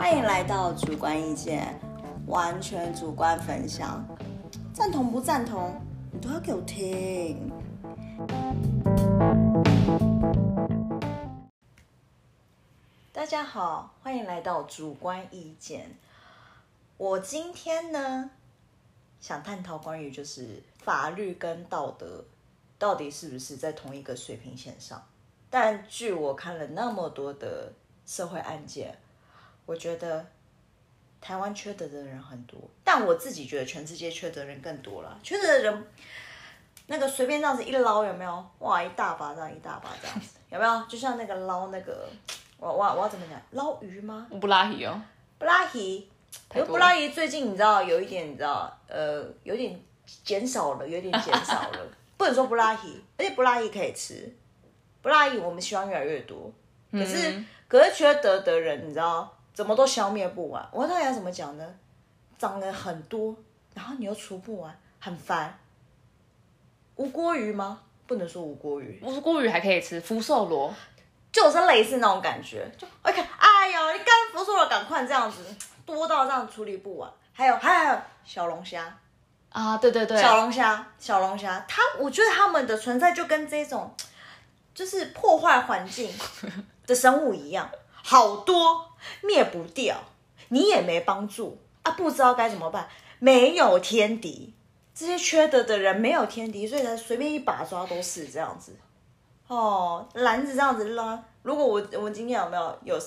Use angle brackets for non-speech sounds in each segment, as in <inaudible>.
欢迎来到主观意见，完全主观分享，赞同不赞同，你都要给我听。大家好，欢迎来到主观意见。我今天呢，想探讨关于就是法律跟道德到底是不是在同一个水平线上。但据我看了那么多的社会案件，我觉得台湾缺德的人很多，但我自己觉得全世界缺德人更多了。缺德的人，那个随便这样子一捞有没有？哇，一大把这样，一大把这样子，有没有？就像那个捞那个，我我我要怎么讲？捞鱼吗？布拉提哦，布拉提，可是布拉提最近你知道有一点，你知道呃，有点减少了，有点减少了。<laughs> 不能说布拉提，而且布拉提可以吃，布拉提我们希望越来越多。可是，可是缺德的人，你知道怎么都消灭不完。我到底要怎么讲呢？长了很多，然后你又除不完，很烦。无锅鱼吗？不能说无锅鱼，无锅鱼还可以吃，福寿螺就是类似那种感觉。就 OK，哎呦，你干福寿螺赶快这样子，多到这样处理不完。还有，还有，还有小龙虾啊，对对对，小龙虾，小龙虾，它，我觉得它们的存在就跟这种，就是破坏环境的生物一样，好多灭不掉，你也没帮助啊，不知道该怎么办，没有天敌。这些缺德的人没有天敌，所以才随便一把抓都是这样子。哦，篮子这样子拉，如果我我今天有没有有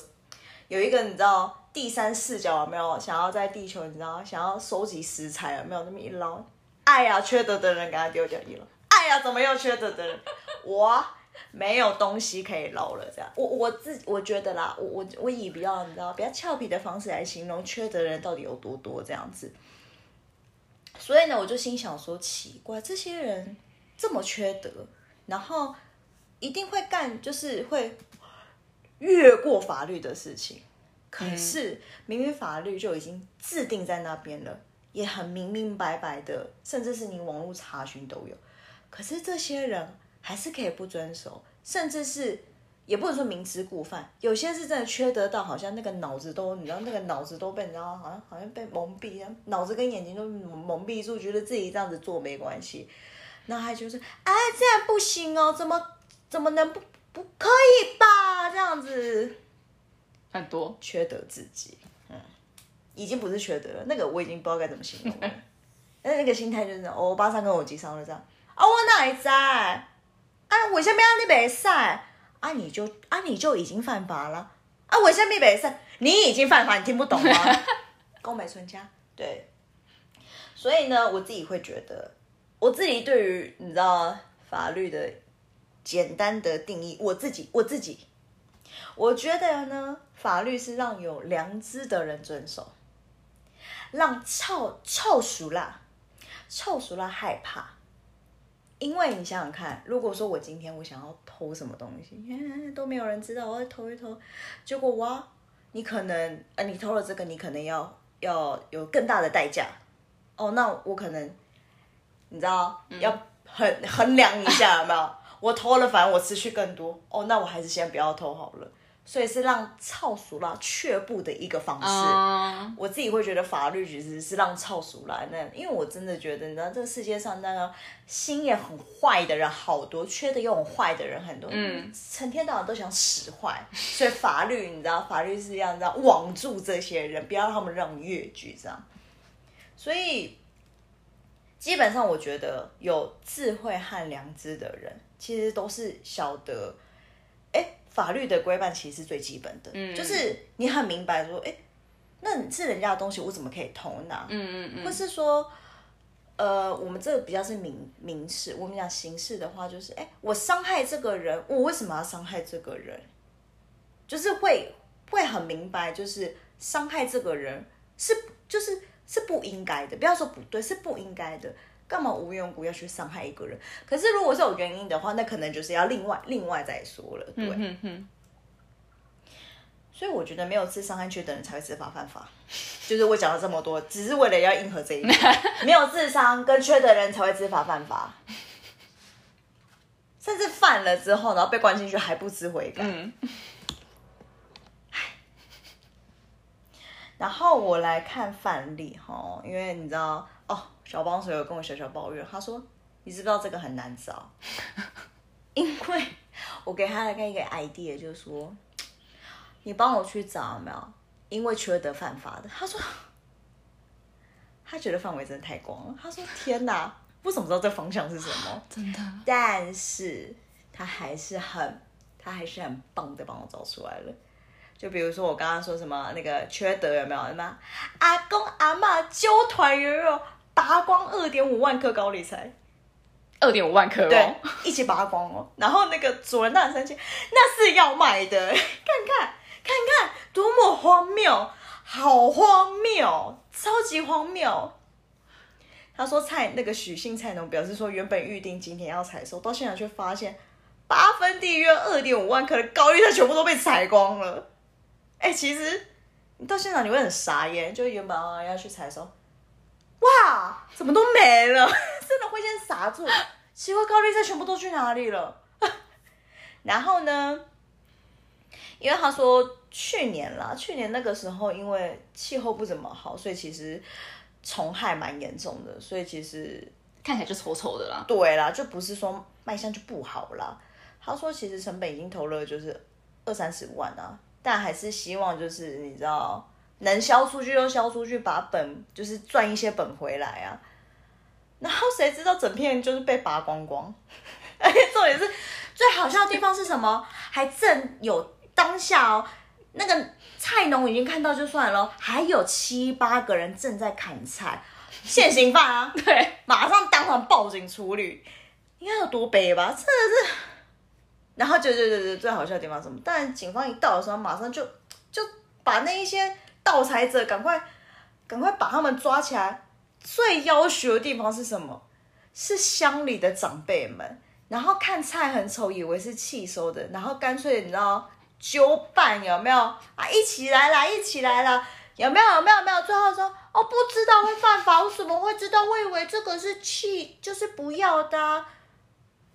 有一个你知道第三视角有没有想要在地球你知道想要收集食材有没有那么一捞？哎呀，缺德的人给他丢掉一了。哎呀，怎么又缺德的人？我没有东西可以捞了，这样。我我自我觉得啦，我我我以比较你知道比较俏皮的方式来形容缺德人到底有多多这样子。所以呢，我就心想说，奇怪，这些人这么缺德，然后一定会干，就是会越过法律的事情。可是明明法律就已经制定在那边了，也很明明白白的，甚至是你网络查询都有。可是这些人还是可以不遵守，甚至是也不能说明知故犯，有些是真的缺德到好像那个脑子都，你知道那个脑子都被你知道好像好像被蒙蔽，脑子跟眼睛都蒙蔽住，觉得自己这样子做没关系，那还就是哎这样不行哦，怎么怎么能不不可以吧？这样子很多缺德自己，嗯，已经不是缺德了，那个我已经不知道该怎么形容了，<laughs> 那那个心态就是我巴上跟我机上了这样。啊，我哪会知？啊，为什么你袂使？啊，你就啊，你就已经犯法了。啊，为什么袂使？你已经犯法，你听不懂吗？宫美春家，对。所以呢，我自己会觉得，我自己对于你知道法律的简单的定义，我自己我自己，我觉得呢，法律是让有良知的人遵守，让臭臭熟啦，臭熟啦害怕。因为你想想看，如果说我今天我想要偷什么东西，都没有人知道，我要偷一偷，结果哇，你可能呃，你偷了这个，你可能要要有更大的代价，哦，那我可能你知道要衡衡量一下有没有？我偷了，反正我失去更多，哦，那我还是先不要偷好了。所以是让操俗啦却步的一个方式。我自己会觉得法律其实是让操俗啦，那因为我真的觉得，你知道这个世界上那个心也很坏的人好多，缺的又很坏的人很多，嗯，成天到晚都想使坏。所以法律，你知道，法律是要这样网住这些人，不要让他们让越矩这样。所以基本上，我觉得有智慧和良知的人，其实都是晓得。法律的规范其实是最基本的，就是你很明白说，哎，那你是人家的东西，我怎么可以偷拿？嗯嗯嗯。或是说，呃，我们这个比较是民民事，我们讲刑事的话，就是，哎，我伤害这个人，我为什么要伤害这个人？就是会会很明白，就是伤害这个人是就是是不应该的，不要说不对，是不应该的。干嘛无缘无故要去伤害一个人？可是如果是有原因的话，那可能就是要另外另外再说了。对，所以我觉得没有智商和缺的人才会知法犯法。就是我讲了这么多，只是为了要应和这一点。<laughs> 没有智商跟缺的人才会知法犯法，甚至犯了之后，然后被关进去还不知悔改。然后我来看范例哈，因为你知道哦，小帮手有跟我小小抱怨，他说你知不知道这个很难找，<laughs> 因为我给他一个 idea，就是说你帮我去找有没有，因为缺德犯法的。他说他觉得范围真的太广了，他说天哪，我怎么知道这方向是什么？真的，但是他还是很，他还是很棒的帮我找出来了。就比如说我刚刚说什么那个缺德有没有？什么阿公阿妈揪团圆肉拔光二点五万颗高丽菜，二点五万颗对哦，，一起拔光哦。然后那个主人当然生气，那是要卖的，<laughs> 看看看看，多么荒谬，好荒谬，超级荒谬。他说菜那个许姓菜农表示说，原本预定今天要采收，到现场却发现八分地约二点五万颗的高丽菜全部都被采光了。哎、其实你到现场你会很傻耶，就原本啊要去采收，哇，怎么都没了，<laughs> 真的会先傻住。奇怪，高丽菜全部都去哪里了？<laughs> 然后呢？因为他说去年啦，去年那个时候因为气候不怎么好，所以其实虫害蛮严重的，所以其实看起来就丑丑的啦。对啦，就不是说卖相就不好啦。他说其实成本已经投了就是二三十万啊，但还是希望就是你知道能销出去就销出去，把本就是赚一些本回来啊。然后谁知道整片就是被拔光光，<laughs> 而且重点是最好笑的地方是什么？还正有当下哦，那个菜农已经看到就算了咯，还有七八个人正在砍菜，现行犯啊！<laughs> 对，马上当场报警处理，应该有多悲吧？真的是。然后就就就就最好笑的地方是什么？但警方一到的时候，马上就就把那一些盗采者赶快赶快把他们抓起来。最要求的地方是什么？是乡里的长辈们，然后看菜很丑，以为是气收的，然后干脆你知道揪办有没有啊？一起来啦，一起来啦！有没有？有没有？有没有？最后说哦，不知道会犯法，我怎么会知道？我以为这个是气，就是不要的、啊，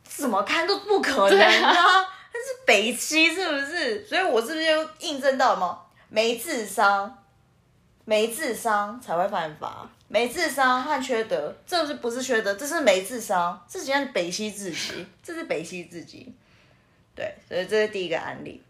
怎么看都不可能对啊！啊 <laughs> 那是北七是不是？所以我是不是就印证到什么？没智商，没智商才会犯法，没智商和缺德，这是不是缺德？这是没智商，这是北西自己，这是北西自己。对，所以这是第一个案例。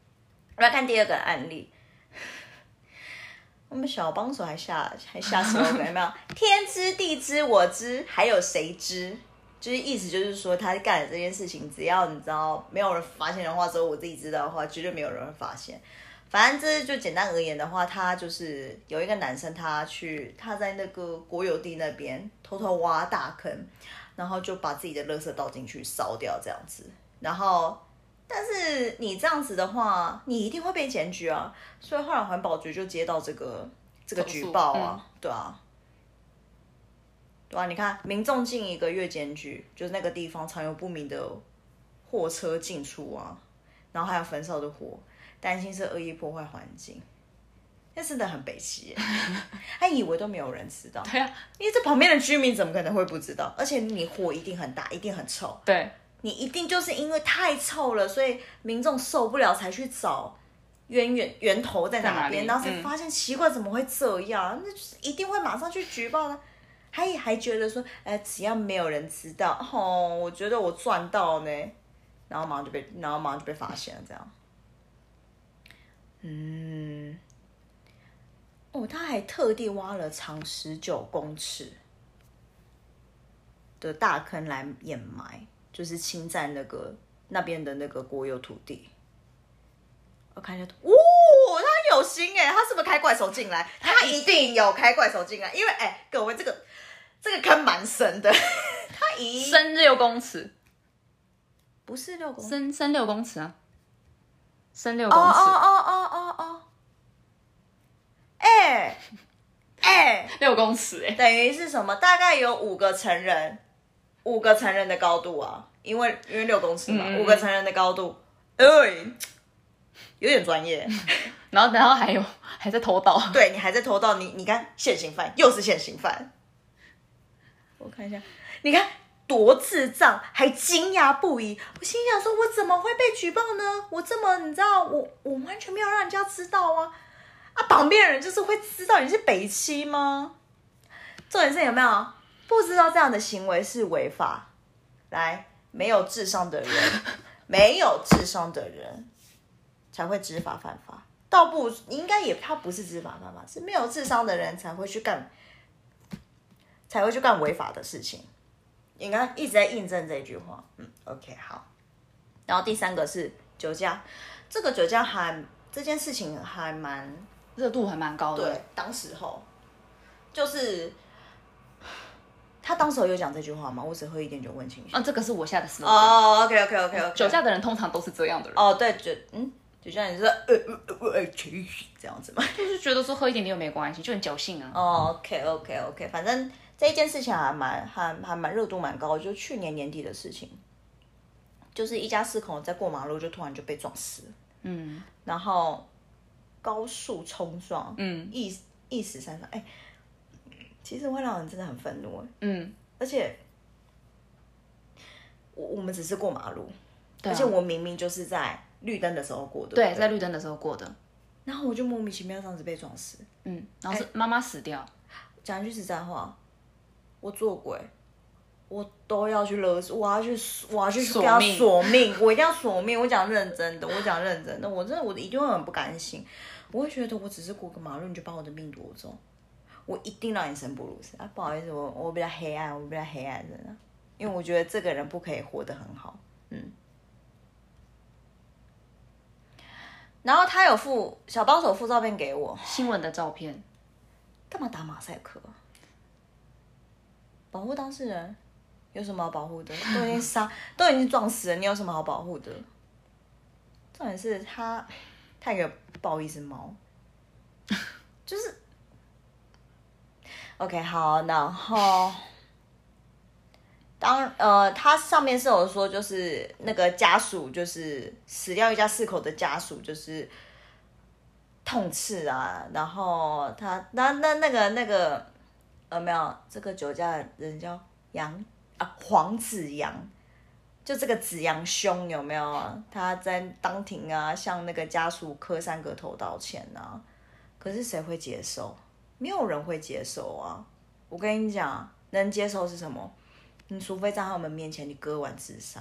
我们来看第二个案例。<laughs> 我们小帮手还下还下 slogan <laughs> 有没有？天知地知我知，还有谁知？就是意思就是说，他干的这件事情，只要你知道没有人发现的话，只有我自己知道的话，绝对没有人会发现。反正这就简单而言的话，他就是有一个男生，他去他在那个国有地那边偷偷挖大坑，然后就把自己的垃圾倒进去烧掉这样子。然后，但是你这样子的话，你一定会被检举啊。所以后来环保局就接到这个这个举报啊，对啊。对啊，你看，民众近一个月检举，就是那个地方常有不明的货车进出啊，然后还有焚烧的火，担心是恶意破坏环境。那真的很北齐耶，<laughs> 他以为都没有人知道，对啊，因为这旁边的居民怎么可能会不知道？而且你火一定很大，一定很臭，对，你一定就是因为太臭了，所以民众受不了才去找源源源头在哪边，哪然后才嗯发现奇怪怎么会这样，那就是一定会马上去举报的。还还觉得说，哎、只要没有人知道，哦，我觉得我赚到呢，然后马上就被，然后马上就被发现了，这样。嗯，哦，他还特地挖了长十九公尺的大坑来掩埋，就是侵占那个那边的那个国有土地。我看一下图，哦，他有心哎，他是不是开怪兽进来？他一定有开怪兽进来，因为哎，各位这个这个坑蛮深的，<laughs> 他一深六公尺，不是六公深深六公尺啊，深六哦公尺，哦哦哦哦哦，哎哎，六公尺哎，等于是什么？大概有五个成人，五个成人的高度啊，因为因为六公尺嘛，五个成人的高度，哎，有点专业。<laughs> 然后然后还有还在偷盗，对你还在偷盗，你你看现行犯又是现行犯。我看一下，你看多智障，还惊讶不已。我心想说，我怎么会被举报呢？我这么你知道，我我完全没有让人家知道啊啊！啊，旁边人就是会知道你是北七吗？重点是有没有不知道这样的行为是违法？来，没有智商的人，<laughs> 没有智商的人才会知法犯法。倒不应该也，他不是知法犯法，是没有智商的人才会去干，才会去干违法的事情。应该一直在印证这句话。嗯，OK，好。然后第三个是酒驾，这个酒驾还这件事情还蛮热度还蛮高的。对，当时候就是他当时候有讲这句话吗？我只喝一点酒问清醒。啊，这个是我下的 slogan。哦，OK OK OK OK。酒驾的人通常都是这样的人。哦，对，酒嗯，酒驾你是呃呃呃这样子吗？就是觉得说喝一点点又没关系，就很侥幸啊。哦，OK OK OK，反正这一件事情还蛮还还蛮热度蛮高的，就去年年底的事情。就是一家四口在过马路，就突然就被撞死了。嗯，然后高速冲撞，嗯，一一死三伤。哎，其实会让人真的很愤怒。嗯，而且我我们只是过马路，而且我明明就是在绿灯的时候过的，对，在绿灯的时候过的。然后我就莫名其妙这样子被撞死。嗯，然后是妈妈死掉。讲一句实在话，我做鬼，我都要去勒索，我要去，我要去索给他命索命，我一定要索命。我讲认真的，我讲认真的，我真的我一定会很不甘心，我会觉得我只是过个马路，你就把我的命夺走，我一定让你生不如死啊！不好意思，我我比较黑暗，我比较黑暗的人，因为我觉得这个人不可以活得很好，嗯。然后他有附小帮手附照片给我，新闻的照片，干嘛打马赛克啊？保护当事人有什么好保护的？<laughs> 都已经杀，都已经撞死了，你有什么好保护的？重点是他，他有个抱一只猫，就是 OK 好，然后当呃，他上面是有说，就是那个家属，就是死掉一家四口的家属，就是痛斥啊，然后他那那那个那个呃没有这个酒驾的人叫杨啊黄子阳，就这个子阳兄有没有啊？他在当庭啊向那个家属磕三个头道歉啊，可是谁会接受？没有人会接受啊！我跟你讲，能接受是什么？你除非在他们面前你割腕自杀，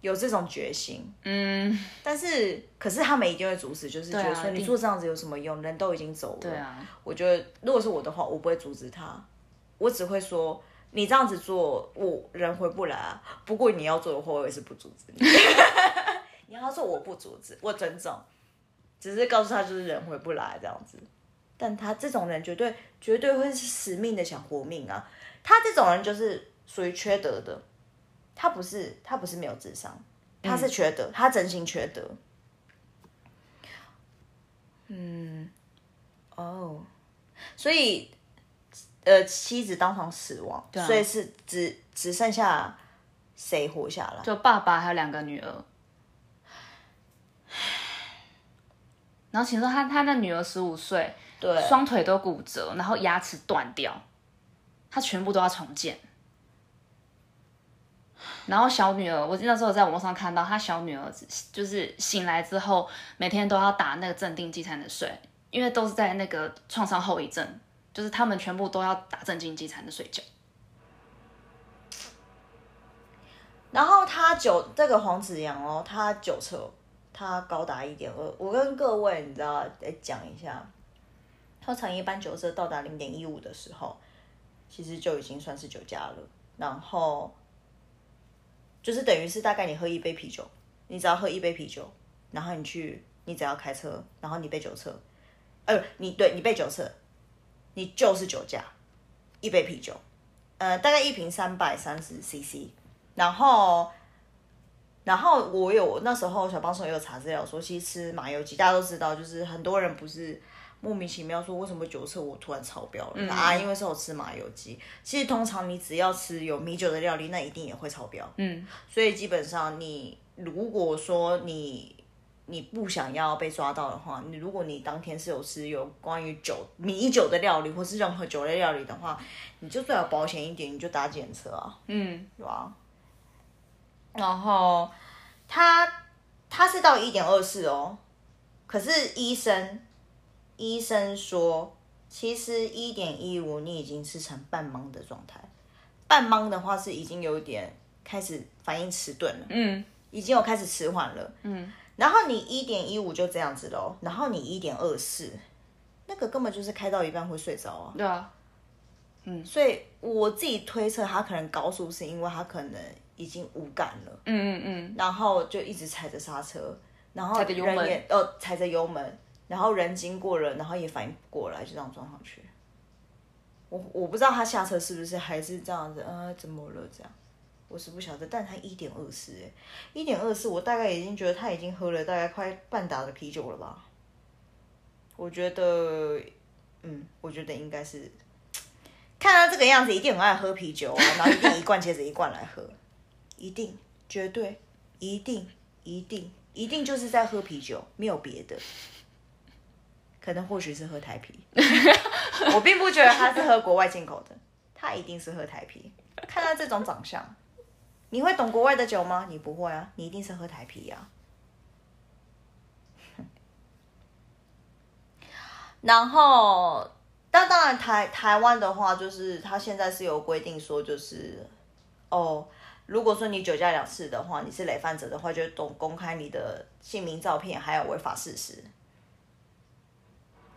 有这种决心。嗯，但是，可是他们一定会阻止，就是觉得说你做这样子有什么用？人都已经走了。对啊，我觉得如果是我的话，我不会阻止他，我只会说你这样子做，我人回不来啊。不过你要做的话，我也是不阻止你。<laughs> 你要说，我不阻止，我尊重，只是告诉他就是人回不来这样子。但他这种人绝对绝对会是死命的想活命啊！他这种人就是属于缺德的，他不是他不是没有智商，他是缺德，他真心缺德。嗯，哦，所以呃，妻子当场死亡，啊所以是只只剩下谁活下来？就爸爸还有两个女儿。然后听说他他的女儿十五岁，对，双腿都骨折，然后牙齿断掉，他全部都要重建。然后小女儿，我那时候在网上看到，他小女儿就是醒来之后，每天都要打那个镇定剂才能睡，因为都是在那个创伤后遗症，就是他们全部都要打镇静剂才能睡觉。然后他酒这个黄子阳哦，他酒测他高达一点二，我跟各位你知道来讲一下，通常一般酒测到达零点一五的时候，其实就已经算是酒驾了。然后就是等于是大概你喝一杯啤酒，你只要喝一杯啤酒，然后你去你只要开车，然后你被酒测，呃，你对你被酒测，你就是酒驾，一杯啤酒，呃，大概一瓶三百三十 CC。然后，然后我有那时候小帮手也有查资料说，其实吃麻油鸡大家都知道，就是很多人不是莫名其妙说为什么酒测我突然超标了、啊？因为是我吃麻油鸡。其实通常你只要吃有米酒的料理，那一定也会超标。嗯，所以基本上你如果说你你不想要被抓到的话，你如果你当天是有吃有关于酒米酒的料理，或是任何酒类料理的话，你就最好保险一点，你就打检测啊。嗯，对吧？然后他他是到一点二四哦，可是医生医生说，其实一点一五你已经是成半懵的状态，半懵的话是已经有点开始反应迟钝了，嗯，已经有开始迟缓了，嗯，然后你一点一五就这样子喽，然后你一点二四，那个根本就是开到一半会睡着啊，对啊，嗯。所以我自己推测他可能高速是因为他可能已经无感了，嗯嗯嗯，然后就一直踩着刹车，然后踩着油门。人也呃踩着油门，然后人经过了，然后也反应不过来，就这样撞上去。我我不知道他下车是不是还是这样子，呃，怎么了这样？我是不晓得，但他一点二四，哎，一点二四，我大概已经觉得他已经喝了大概快半打的啤酒了吧。我觉得，嗯，我觉得应该是，看他这个样子，一定很爱喝啤酒啊，然后一定一罐接着一罐来喝，<laughs> 一定，绝对，一定，一定，一定就是在喝啤酒，没有别的。可能或许是喝台啤，<laughs> 我并不觉得他是喝国外进口的，他一定是喝台啤。看他这种长相，你会懂国外的酒吗？你不会啊，你一定是喝台啤呀、<laughs> 然后，但当然台台湾的话，就是他现在是有规定说，就是哦，如果说你酒驾两次的话，你是累犯者的话，就懂公开你的姓名、照片，还有违法事实。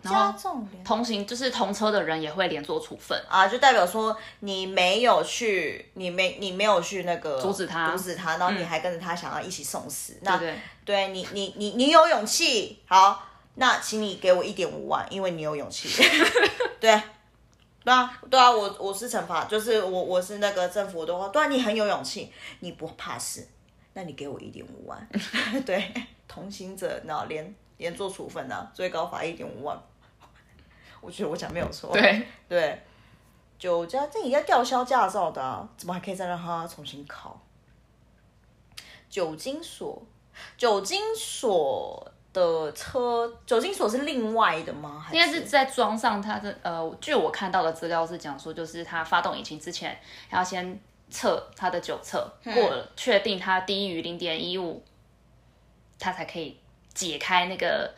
加然后重连同行就是同车的人也会连坐处分。啊，就代表说你没有去，你没你没有去那个阻止他阻止他，然后你还跟着他想要一起送死，那对对，对你你你你有勇气，好，那请你给我一点五万，因为你有勇气。<laughs> 对，对啊，对啊，我我是惩罚，就是我我是那个政府的话，对啊，你很有勇气，你不怕死，那你给我一点五万。<laughs> 对，同行者那连连坐处分啊，最高罚一点五万。我觉得我讲没有错。对，<laughs> 对，酒驾这也要吊销驾照的、啊，怎么还可以再让他重新考？酒精锁，酒精锁的车，酒精锁是另外的吗？还应该是在装上它的呃，据我看到的资料是讲说，就是它发动引擎之前要先测它的酒测，过了确定它低于零点一五，它才可以解开那个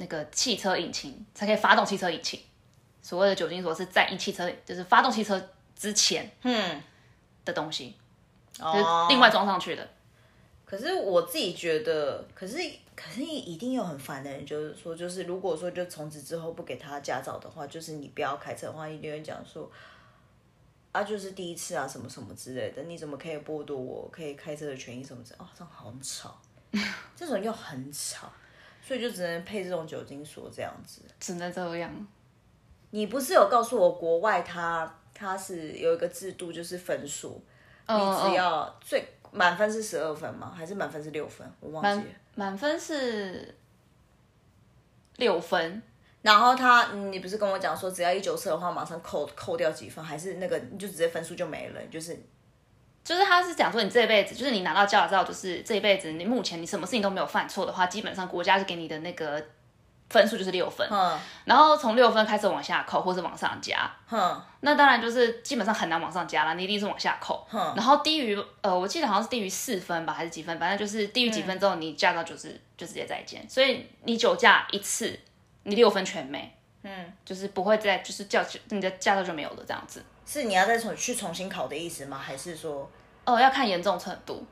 那个汽车引擎，才可以发动汽车引擎。所谓的酒精锁是在一汽车就是发动汽车之前嗯，的东西，哦就是另外装上去的。可是我自己觉得，可是可是一定有很烦的人，就是说，就是如果说就从此之后不给他驾照的话，就是你不要开车的话，一定会讲说，啊，就是第一次啊，什么什么之类的，你怎么可以剥夺我可以开车的权益什么之类的？哦，这样好吵，这种又很吵，所以就只能配这种酒精锁这样子。只能这样。你不是有告诉我国外它它是有一个制度，就是分数，嗯你只要最满分是十二分吗？还是满分是六分？我忘记满了。满分是六分，然后他，嗯你不是跟我讲说，只要一九测的话，马上扣扣掉几分，还是那个你就直接分数就没了，就是就是他是讲说你这辈子，就是你拿到驾照，就是这一辈子你目前你什么事情都没有犯错的话，基本上国家是给你的那个分数就是六分，嗯然后从六分开始往下扣或是往上加，哼那当然就是基本上很难往上加啦，你一定是往下扣。哼然后低于呃，我记得好像是低于四分吧，还是几分，反正就是低于几分之后，你驾照就是就直接再见。所以你酒驾一次，你六分全没，嗯，就是不会再就是驾你的驾照就没有了这样子。是你要再重去重新考的意思吗？还是说，哦，要看严重程度。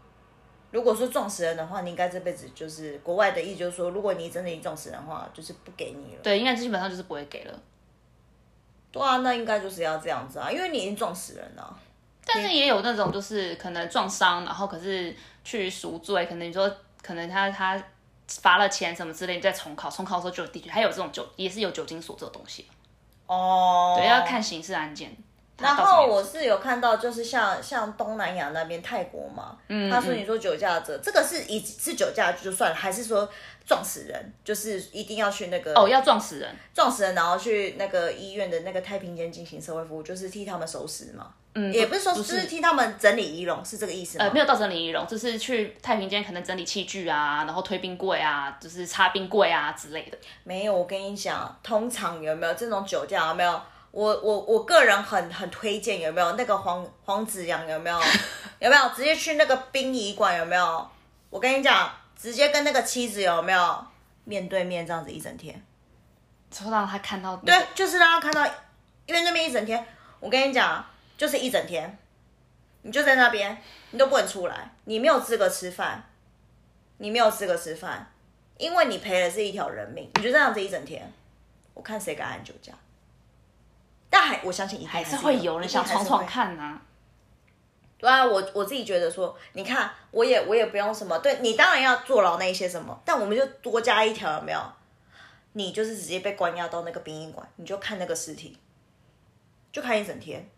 如果说撞死人的话，你应该这辈子就是国外的意思，就是说，如果你真的撞死人的话，就是不给你了。对，应该基本上就是不会给了。对啊，那应该就是要这样子啊，因为你已经撞死人了。但是也有那种就是可能撞伤，然后可是去赎罪，可能你说可能他他罚了钱什么之类，你再重考，重考的时候就有地区，还有这种酒也是有酒精锁这个东西，哦，对，要看刑事案件。然后我是有看到，就是像像东南亚那边泰国嘛，嗯他说你说酒驾者，这个是以是酒驾就算了，还是说撞死人，就是一定要去那个哦要撞死人，撞死人，然后去那个医院的那个太平间进行社会服务，就是替他们收尸嘛，嗯，也不是说不就是替他们整理仪容，是这个意思吗？呃，没有到整理仪容，就是去太平间可能整理器具啊，然后推冰柜啊，就是擦冰柜啊之类的。没有，我跟你讲，通常有没有这种酒驾？有没有？我我我个人很很推荐，有没有那个黄黄子阳？有没有？<laughs> 有没有直接去那个殡仪馆？有没有？我跟你讲，直接跟那个妻子有没有面对面这样子一整天？就让他看到、对，就是让他看到，因为那边一整天，我跟你讲，就是一整天，你就在那边，你都不能出来，你没有资格吃饭，你没有资格吃饭，因为你赔的是一条人命，你就这样子一整天，我看谁敢按酒驾。但还我相信一定还是是会有人想闯闯看。看呐、对啊，我我自己觉得说，你看，我也我也不用什么，对你当然要坐牢那些什么，但我们就多加一条，有没有？你就是直接被关押到那个殡仪馆，你就看那个尸体，就看一整天。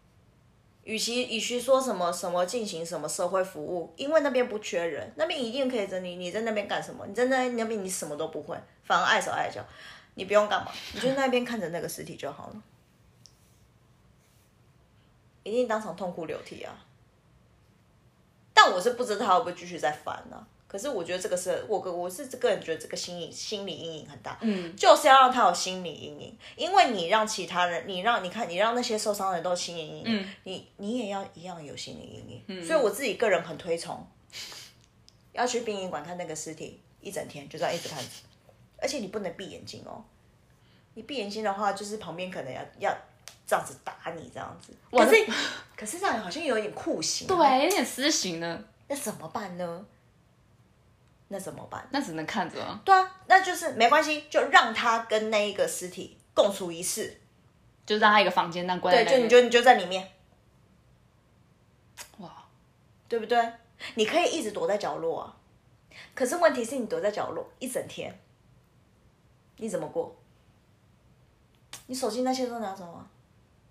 与其与其说什么什么进行什么社会服务，因为那边不缺人，那边一定可以整理。你在那边干什么？你在那那边你什么都不会，反而碍手碍脚，你不用干嘛，你就那边看着那个尸体就好了。一定当场痛哭流涕啊！但我是不知道他会不会继续再翻呢、可是我觉得这个是我个我是个人觉得这个心理心理阴影很大，嗯，就是要让他有心理阴影，因为你让其他人，你让你看你让那些受伤的人都有心理阴影，嗯，你你也要一样有心理阴影，嗯，所以我自己个人很推崇，要去殡仪馆看那个尸体一整天，就这样一直看，而且你不能闭眼睛哦，你闭眼睛的话，就是旁边可能要要这样子打你这样子，可是可是这样好像有点酷刑，啊。对，有点私刑呢，那怎么办呢？那怎么办？那只能看着啊，对啊，那就是没关系，就让他跟那一个尸体共处一室，就让他一个房间那样关在对，就你就你就在里面，哇，对不对？你可以一直躲在角落啊，可是问题是你躲在角落一整天，你怎么过？你手机那些都拿走啊，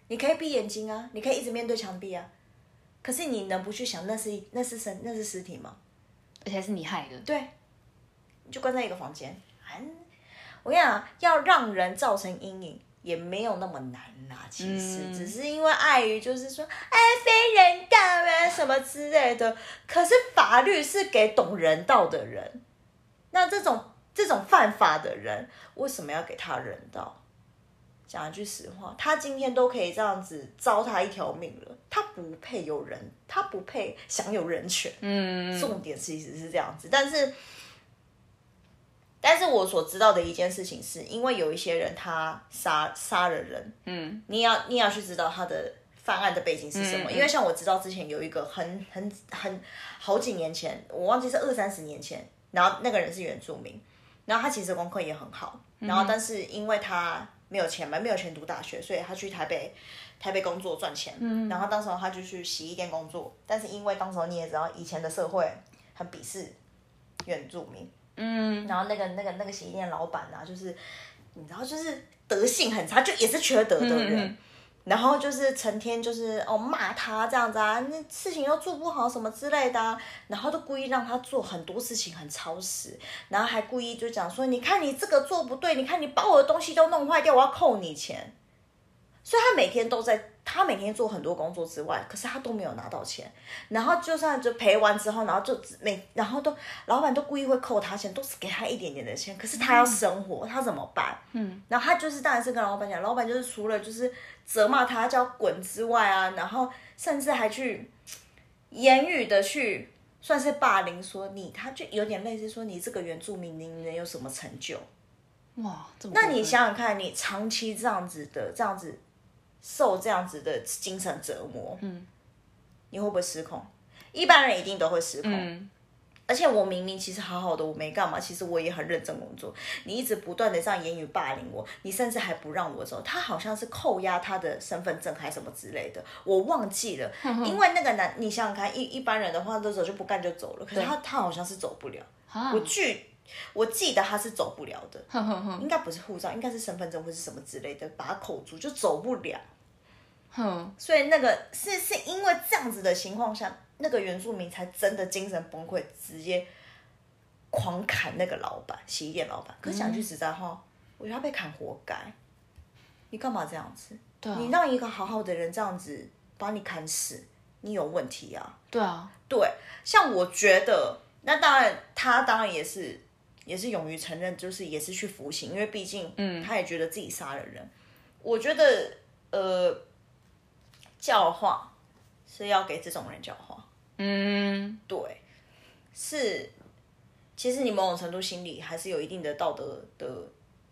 你可以闭眼睛啊，你可以一直面对墙壁啊，可是你能不去想那是那是身那是尸体吗？而且还是你害的，对，你就关在一个房间。哎我跟你讲，要让人造成阴影也没有那么难啦，其实、嗯只是因为碍于就是说，哎，非人道啊什么之类的。可是法律是给懂人道的人，那这种这种犯法的人，为什么要给他人道？讲一句实话，他今天都可以这样子糟蹋一条命了，他不配有人，他不配享有人权。嗯，重点其实是这样子，但是，但是我所知道的一件事情是，因为有一些人他杀杀了人，嗯，你要你要去知道他的犯案的背景是什么，因为像我知道之前有一个很很很好几年前，我忘记是二三十年前，然后那个人是原住民，然后他其实功课也很好，然后但是因为他没有钱嘛，没有钱读大学，所以他去台北台北工作赚钱，嗯，然后当时候他就去洗衣店工作，但是因为当时候你也知道，以前的社会很鄙视原住民，嗯，然后那个那个那个洗衣店老板啊，就是你知道，就是德性很差，就也是缺德的人。然后就是成天就是哦骂他这样子啊，那事情又做不好什么之类的、然后都故意让他做很多事情很超时，然后还故意就讲说，你看你这个做不对，你看你把我的东西都弄坏掉，我要扣你钱。所以他每天都在，他每天做很多工作之外，可是他都没有拿到钱。然后就算就赔完之后，然后就只每然后都老板都故意会扣他钱，都是给他一点点的钱，可是他要生活，他怎么办？嗯，然后他就是当然是跟老板讲，老板就是除了就是责骂他叫滚之外啊，然后甚至还去言语的去算是霸凌，说你他就有点类似说你这个原住民你能有什么成就？哇，那你想想看，你长期这样子的这样子受这样子的精神折磨，嗯，你会不会失控？一般人一定都会失控。嗯，而且我明明其实好好的，我没干嘛，其实我也很认真工作。你一直不断的这样言语霸凌我，你甚至还不让我走。他好像是扣押他的身份证还是什么之类的，我忘记了。因为那个男，你想想看，一一般人的话，都走就不干就走了，可是他他好像是走不了。啊我据我记得他是走不了的。哼哼哼应该不是护照，应该是身份证或是什么之类的，把他扣住就走不了。哼，所以那个是是因为这样子的情况下，那个原住民才真的精神崩溃，直接狂砍那个老板，洗衣店老板。可是讲句实在话，我觉得他被砍活该。你干嘛这样子？对啊，你让一个好好的人这样子把你砍死，你有问题啊！对啊，对，像我觉得，那当然，他当然也是也是勇于承认，就是也是去服刑，因为毕竟，嗯，他也觉得自己杀了人。我觉得，呃，教化是要给这种人教化，嗯，对，是，其实你某种程度心里还是有一定的道德的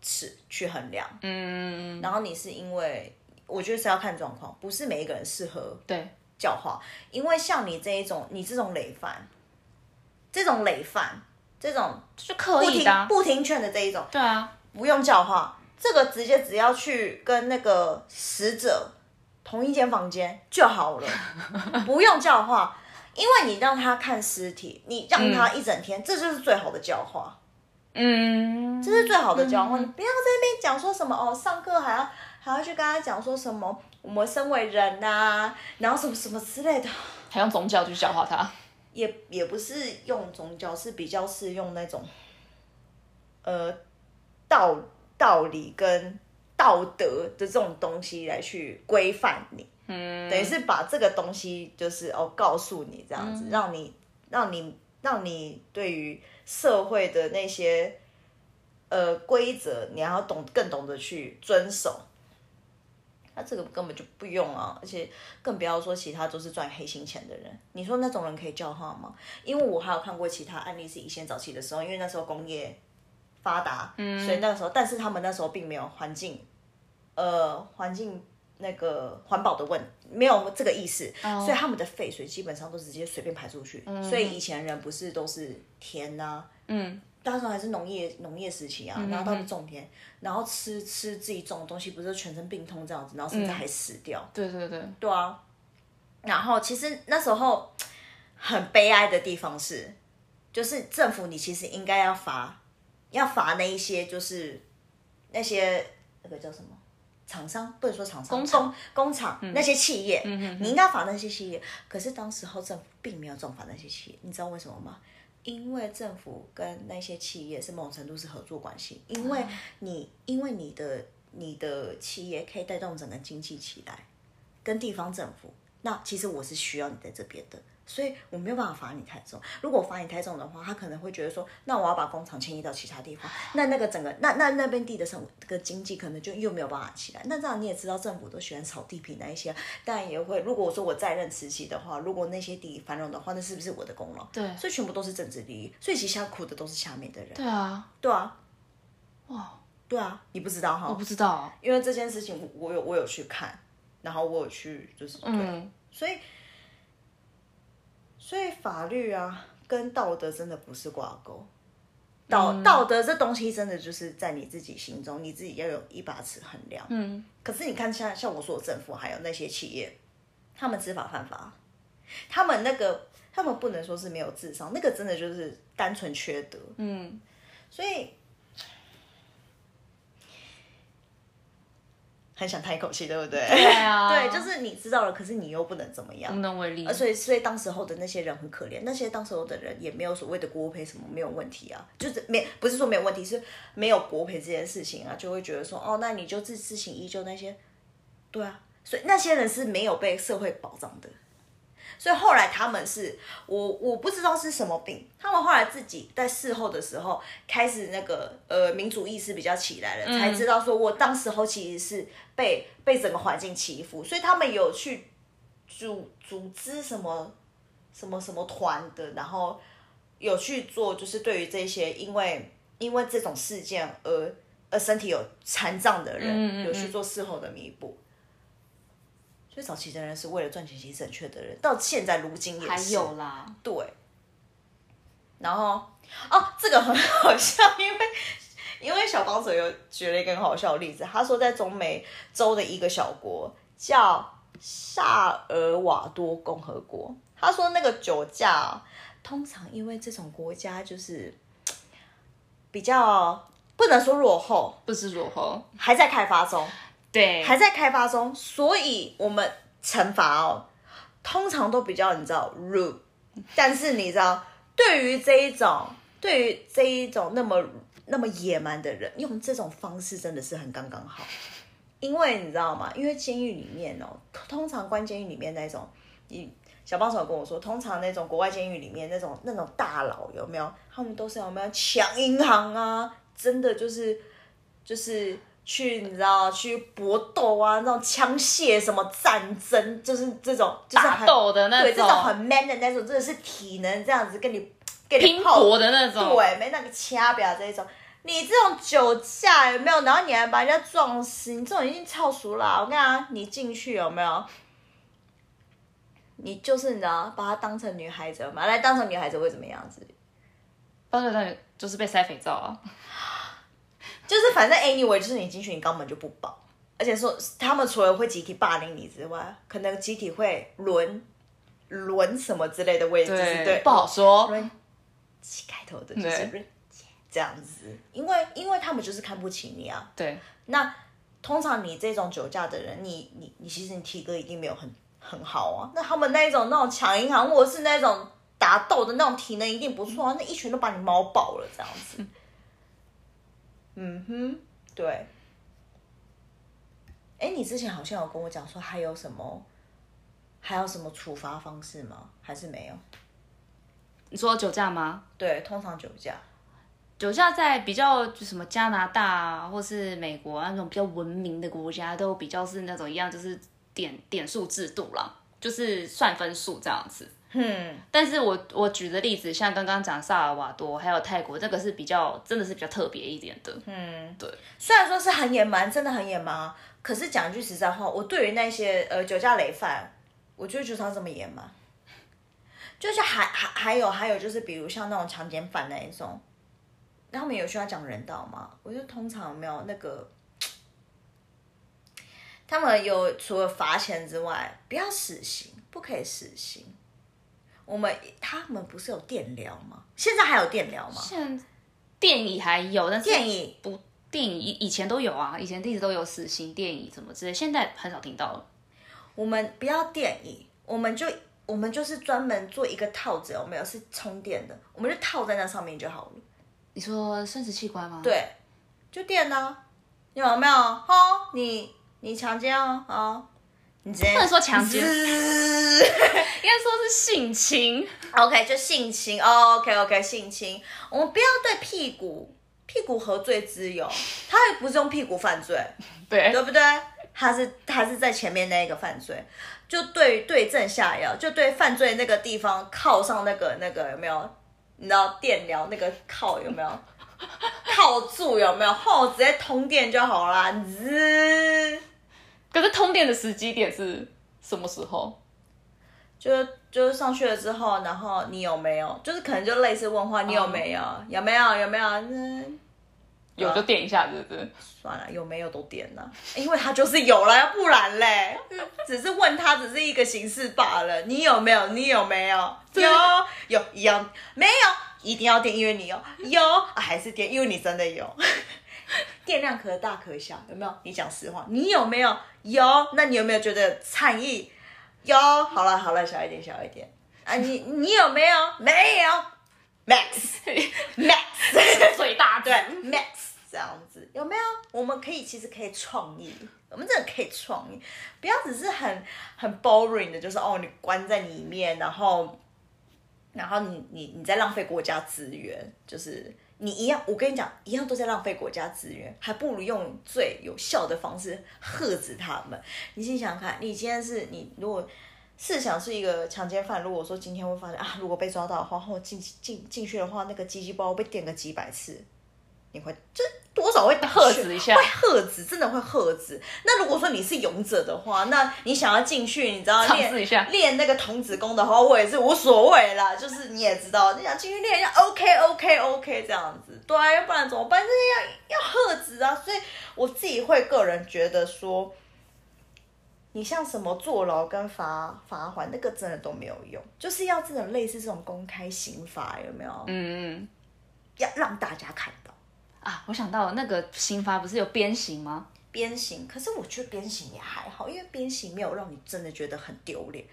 尺去衡量，嗯，然后你是因为我觉得是要看状况，不是每一个人适合对，教化，因为像你这一种，你这种累犯，这种累犯，这种就刻不听意的啊、不听劝的这一种，对啊，不用教化，这个直接只要去跟那个死者同一间房间就好了，<laughs> 不用教化，因为你让他看尸体，你让他一整天，这就是最好的教化。嗯，这是最好的交换。你不要在那边讲说什么哦，上课还要还要去跟他讲说什么，我们身为人呐、然后什么什么之类的，还用宗教去教化他，也也不是用宗教，是比较是用那种呃道道理跟道德的这种东西来去规范你。嗯，等于是把这个东西就是哦告诉你这样子，让你让你让你对于社会的那些呃规则，你还要懂更懂得去遵守。那这个根本就不用啊，而且更不要说其他都是赚黑心钱的人。你说那种人可以教化吗？因为我还有看过其他案例，是以前早期的时候，因为那时候工业发达，嗯，所以那个时候，但是他们那时候并没有环境，呃，环境那个环保的问没有这个意识，所以他们的废水基本上都直接随便排出去。所以以前人不是都是田呐、嗯，那时候还是农业农业时期啊，然后到了种田，然后吃吃自己种的东西，不是全身病痛这样子，然后甚至还死掉。对对对，对啊，然后其实那时候很悲哀的地方是，就是政府你其实应该要罚，要罚那一些就是那些那个叫什么厂商，不能说厂商，工厂工工厂、那些企业，你应该罚那些企业。可是当时候政府并没有重罚那些企业，你知道为什么吗？因为政府跟那些企业是某种程度是合作关系，因为你因为你的你的企业可以带动整个经济起来，跟地方政府，那其实我是需要你在这边的，所以我没有办法罚你太重。如果罚你太重的话，他可能会觉得说，那我要把工厂迁移到其他地方，那那个整个那那那边地的生这个经济可能就又没有办法起来。那这样你也知道，政府都喜欢炒地皮那一些，但也会。如果我说我在任时期的话，如果那些地繁荣的话，那是不是我的功劳？对所以全部都是政治利益，所以其实苦的都是下面的人。对啊，对啊，哇，对啊，你不知道哈？我不知道啊，因为这件事情我我有我有去看，然后我有去就是对，嗯，所以所以法律啊跟道德真的不是挂钩。道、道德这东西真的就是在你自己心中，你自己要有一把尺衡量。嗯，可是你看像像我说的政府还有那些企业，他们知法犯法，他们那个他们不能说是没有智商，那个真的就是单纯缺德。嗯，所以很想叹一口气，对不对？对啊 <laughs> 对，就是你知道了，可是你又不能怎么样无。能为力啊，，所以所以当时候的那些人很可怜，那些当时候的人也没有所谓的国赔什么没有问题啊，就是没不是说没有问题，是没有国赔这件事情啊，就会觉得说哦，那你就自自行依旧那些，对啊，所以那些人是没有被社会保障的。所以后来他们是我我不知道是什么病，他们后来自己在事后的时候开始那个呃民主意识比较起来了，才知道说我当时候其实是被被整个环境欺负，所以他们有去组组织什么什么什么团的，然后有去做，就是对于这些因为因为这种事件而而身体有残障的人，嗯嗯嗯有去做事后的弥补。所以早期的人是为了赚钱，其实正确的人，到现在如今也是还有啦，对。然后哦，这个很好笑，因为因为小帮手有举了一个很好笑的例子，他说在中美洲的一个小国叫萨尔瓦多共和国，他说那个酒驾啊、通常因为这种国家就是比较不能说落后，不是落后，还在开发中，对，还在开发中，所以我们惩罚哦，通常都比较你知道 rude，但是你知道，对于这一种，对于这一种那么那么野蛮的人，用这种方式真的是很刚刚好，因为你知道吗？因为监狱里面哦，通常关监狱里面那种，你小帮手跟我说，通常那种国外监狱里面那种那种大佬有没有？他们都是有没有抢银行啊？真的就是就是去你知道去搏斗啊，那种枪械什么战争，就是这种就是打很斗的那种对这种种很 man 的那种，真的是体能这样子跟你跟你拼泡搏的那种，对，没那个掐表这一种，你这种酒驾有没有？然后你还把人家撞死，你这种已经超熟了。我跟你讲，你进去有没有？你就是你知道，把她当成女孩子嘛，来当成女孩子会怎么样子？当然当然就是被塞肥皂啊。就是反正 anyway，就是你进去你根本就不保，而且说他们除了会集体霸凌你之外，可能集体会轮轮什么之类的位置，对，对，不好说。轮七开头的就是轮这样子，因为因为他们就是看不起你啊。对，那通常你这种酒驾的人，你你你其实你体格一定没有很很好啊。那他们那一种那种抢银行或者是那种打斗的那种体能一定不错啊，那一拳都把你猫爆了这样子。嗯哼，对。哎，你之前好像有跟我讲说还有什么，还有什么处罚方式吗？还是没有？你说酒驾吗？对，通常酒驾，酒驾在比较就什么加拿大啊，或是美国啊那种比较文明的国家，都比较是那种一样，就是点点数制度啦，就是算分数这样子。嗯，但是我我举的例子，像刚刚讲萨尔瓦多还有泰国，这个是比较真的是比较特别一点的。嗯，对。虽然说是很野蛮，真的很野蛮，可是讲句实在话，我对于那些呃酒驾累犯，我就觉得他这么野蛮。就是还还还有还有就是比如像那种强奸犯那一种，他们有需要讲人道吗？我觉得通常没有那个，他们有除了罚钱之外，不要死刑，不可以死刑。我们他们不是有电疗吗？现在还有电疗吗？现电椅还有，但是电椅不电椅以以前都有啊，以前一直都有死刑电椅什么之类，现在很少听到了。我们不要电椅，我们就我们就是专门做一个套子，有没有是充电的？我们就套在那上面就好了。你说生殖器官吗？对，就电呢、有没有？哦，你你强奸哦，哦，你直接不能说强奸滋 <laughs> 应该说是性侵。OK，就性侵、哦、，OK OK，性侵，我们不要对屁股屁股何罪之有？他也不是用屁股犯罪，对对不对？他是他是在前面那一个犯罪，就对对症下药，就对犯罪那个地方靠上那个那个有没有？你知道电疗那个靠有没有？<laughs> 靠住有没有？后直接通电就好啦，滋，可是通电的时机点是什么时候？就就是上去了之后，然后你有没有？就是可能就类似问话，你有没有？有没有？有没有？嗯，有就点一下，是不是？算了，有没有都点了，因为他就是有了，要不然嘞，只是问他只是一个形式罢了。你有没有？你有没有？有有一样没有，一定要点，因为你有有、啊还是点，因为你真的有。<laughs> 电量可大可小，有没有？你讲实话，你有没有？有，那你有没有觉得诧异？有，好了好了，小一点小一点。啊，你 <laughs> 你有没有？没有，max。<laughs> Max 最大对 max 这样子。有没有？我们可以其实可以创意，我们真的可以创意，不要只是很很 boring 的，就是哦你关在里面，然后然后你你你在浪费国家资源，就是你一样，我跟你讲，一样都在浪费国家资源，还不如用最有效的方式喝止他们。你先想想看，你今天是你如果。试想是一个强奸犯，如果说今天会发现啊，如果被抓到的话，或进进进去的话，那个鸡鸡包被点个几百次，你会这多少会喝止一下会喝止，真的会喝止。那如果说你是勇者的话，那你想要进去，你知道练一下练那个童子功的话，我也是无所谓啦。就是你也知道，你想进去练一下，OK OK OK 这样子，对啊，要不然怎么办？就是要要喝止啊。所以我自己会个人觉得说。你像什么坐牢跟罚罚款，那个真的都没有用，就是要这种类似这种公开刑罚，有没有？嗯嗯要让大家看到啊，我想到了那个刑罚不是有鞭刑吗？鞭刑，可是我觉得鞭刑也还好，因为鞭刑没有让你真的觉得很丢脸，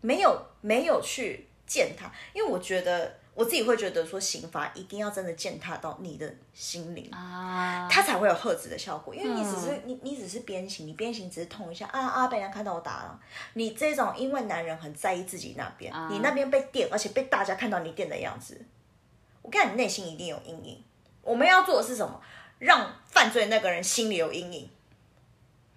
没有没有去践踏，因为我觉得我自己会觉得说刑罚一定要真的践踏到你的心灵。啊，它才会有喝止的效果，因为你只是、你你只是鞭刑，你鞭刑只是痛一下啊啊，被人家看到我打了。你这种因为男人很在意自己那边，你那边被电，而且被大家看到你电的样子，我跟你讲，你内心一定有阴影。我们要做的是什么？让犯罪那个人心里有阴影，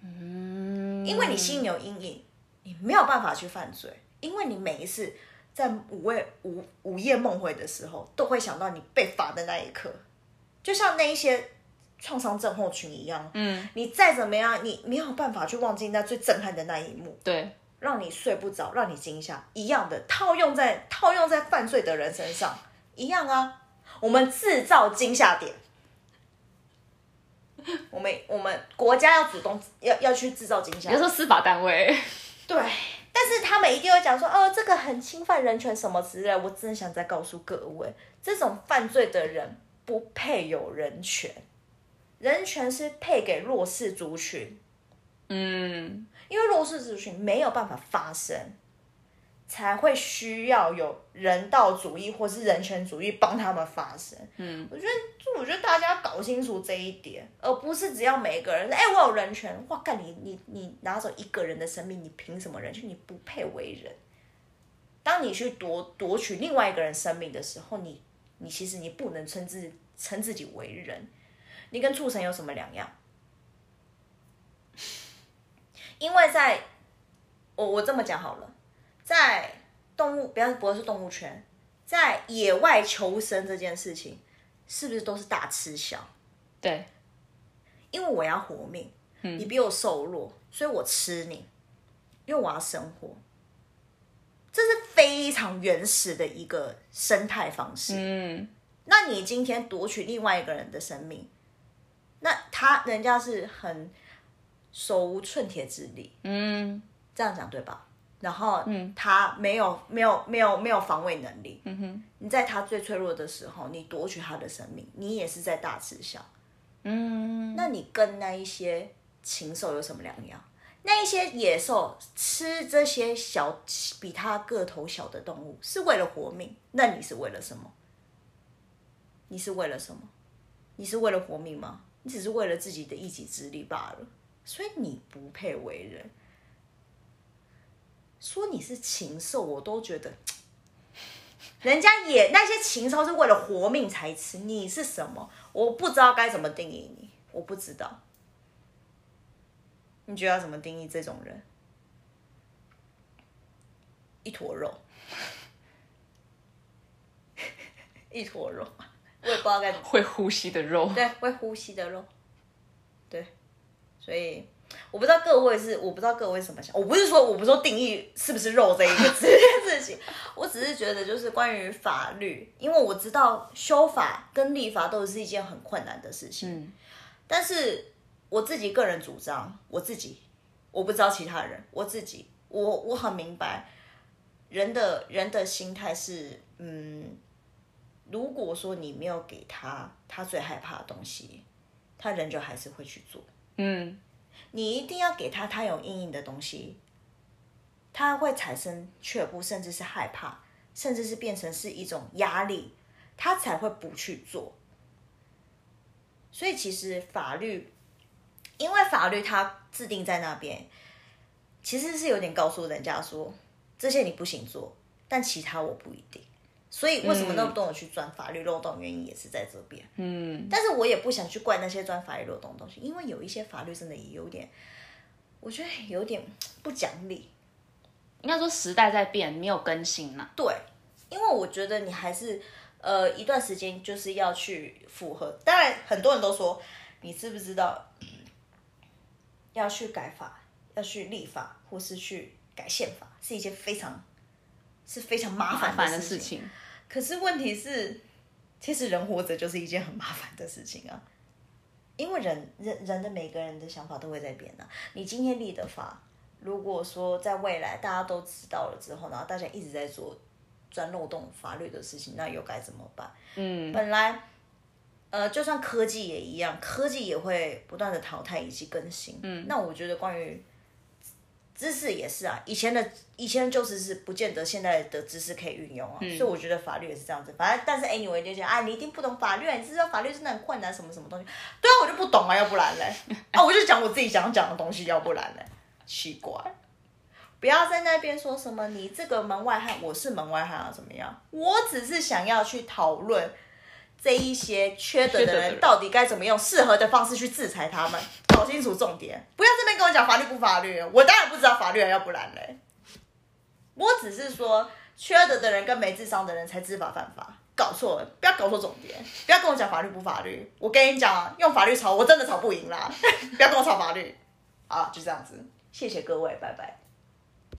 嗯，因为你心里有阴影，你没有办法去犯罪，因为你每一次在午夜午午夜梦回的时候，都会想到你被罚的那一刻。就像那一些创伤症候群一样，嗯，你再怎么样，你没有办法去忘记那最震撼的那一幕，对，让你睡不着，让你惊吓，一样的套用在套用在犯罪的人身上，一样啊。我们制造惊吓点，我们我们国家要主动要要去制造惊吓。比如，说司法单位，对。但是他们一定会讲说，哦，这个很侵犯人权什么之类。我真的想再告诉各位，这种犯罪的人不配有人权，人权是配给弱势族群，嗯，因为弱势族群没有办法发声，才会需要有人道主义或是人权主义帮他们发声。嗯，我觉得，就我觉得大家要搞清楚这一点，而不是只要每个人，哎、我有人权，哇，干你你你拿走一个人的生命，你凭什么人权？你不配为人。当你去夺夺取另外一个人生命的时候，你你其实你不能称自称自己为人，你跟畜生有什么两样？因为在我我这么讲好了，在动物，不要不要是动物圈，在野外求生这件事情，是不是都是大吃小？对，因为我要活命，你比我瘦弱，所以我吃你，因为我要生活。这是非常原始的一个生态方式。嗯，那你今天夺取另外一个人的生命，那他人家是很手无寸铁之力，嗯，这样讲对吧？然后，他没有没有没有没有防卫能力。嗯哼，你在他最脆弱的时候，你夺取他的生命，你也是在大吃小。嗯，那你跟那一些禽兽有什么两样？那一些野兽吃这些小比它个头小的动物，是为了活命。那你是为了什么？你是为了什么？你是为了活命吗？你只是为了自己的一己之力罢了。所以你不配为人。说你是禽兽，我都觉得，<tsk> 人家也那些禽兽是为了活命才吃，你是什么？我不知道该怎么定义你，我不知道。你觉得要怎么定义这种人？一坨肉，<laughs> 一坨肉，我也不知道该怎么。会呼吸的肉，对，会呼吸的肉。对，所以我不知道各位是，我不知道各位是怎么想。我不是说，我不是说定义是不是肉这一个 <laughs> 这件事情，我只是觉得就是关于法律，因为我知道修法跟立法都是一件很困难的事情。嗯，但是我自己个人主张，我自己我不知道其他人，我自己我我很明白人的人的心态是，嗯，如果说你没有给他他最害怕的东西，他人就还是会去做。嗯，你一定要给他他有阴影的东西，他会产生却步，甚至是害怕，甚至是变成是一种压力，他才会不去做。所以其实法律，因为法律它制定在那边，其实是有点告诉人家说，这些你不行做，但其他我不一定。所以为什么那么多人去钻法律漏洞，原因也是在这边。嗯，但是我也不想去怪那些钻法律漏洞的东西，因为有一些法律真的也有点，我觉得有点不讲理。应该说时代在变，没有更新呐、对，因为我觉得你还是呃一段时间就是要去符合。当然，很多人都说，你知不知道要去改法、要去立法，或是去改宪法，是一件非常是非常麻麻烦烦的事事情。可是问题是，其实人活着就是一件很麻烦的事情啊。因为人人人的每个人的想法都会在变啊。你今天立的法，如果说在未来大家都知道了之后，然后大家一直在做钻漏洞法律的事情，那又该怎么办？嗯，本来，呃，就算科技也一样，科技也会不断的淘汰以及更新。嗯，那我觉得关于知识也是啊，以前的以前的旧知识不见得现在的知识可以运用啊，所以我觉得法律也是这样子。反正但是 anyway 就讲啊，你一定不懂法律啊，你知道法律真的很困难，什么什么东西？对啊，我就不懂啊，要不然嘞，<laughs> 啊，我就讲我自己想讲的东西，要不然嘞，奇怪。不要在那边说什么你这个门外汉，我是门外汉啊，怎么样？我只是想要去讨论这一些缺德的人人到底该怎么用适合的方式去制裁他们，搞清楚重点。不要这边跟我讲法律不法律，我当然不知道法律啊，要不然嘞。我只是说，缺德的人跟没智商的人才知法犯法，搞错了，不要搞错重点，不要跟我讲法律不法律。我跟你讲啊，用法律吵我真的吵不赢啦，<laughs> 不要跟我吵法律。好，就这样子，谢谢各位，拜拜。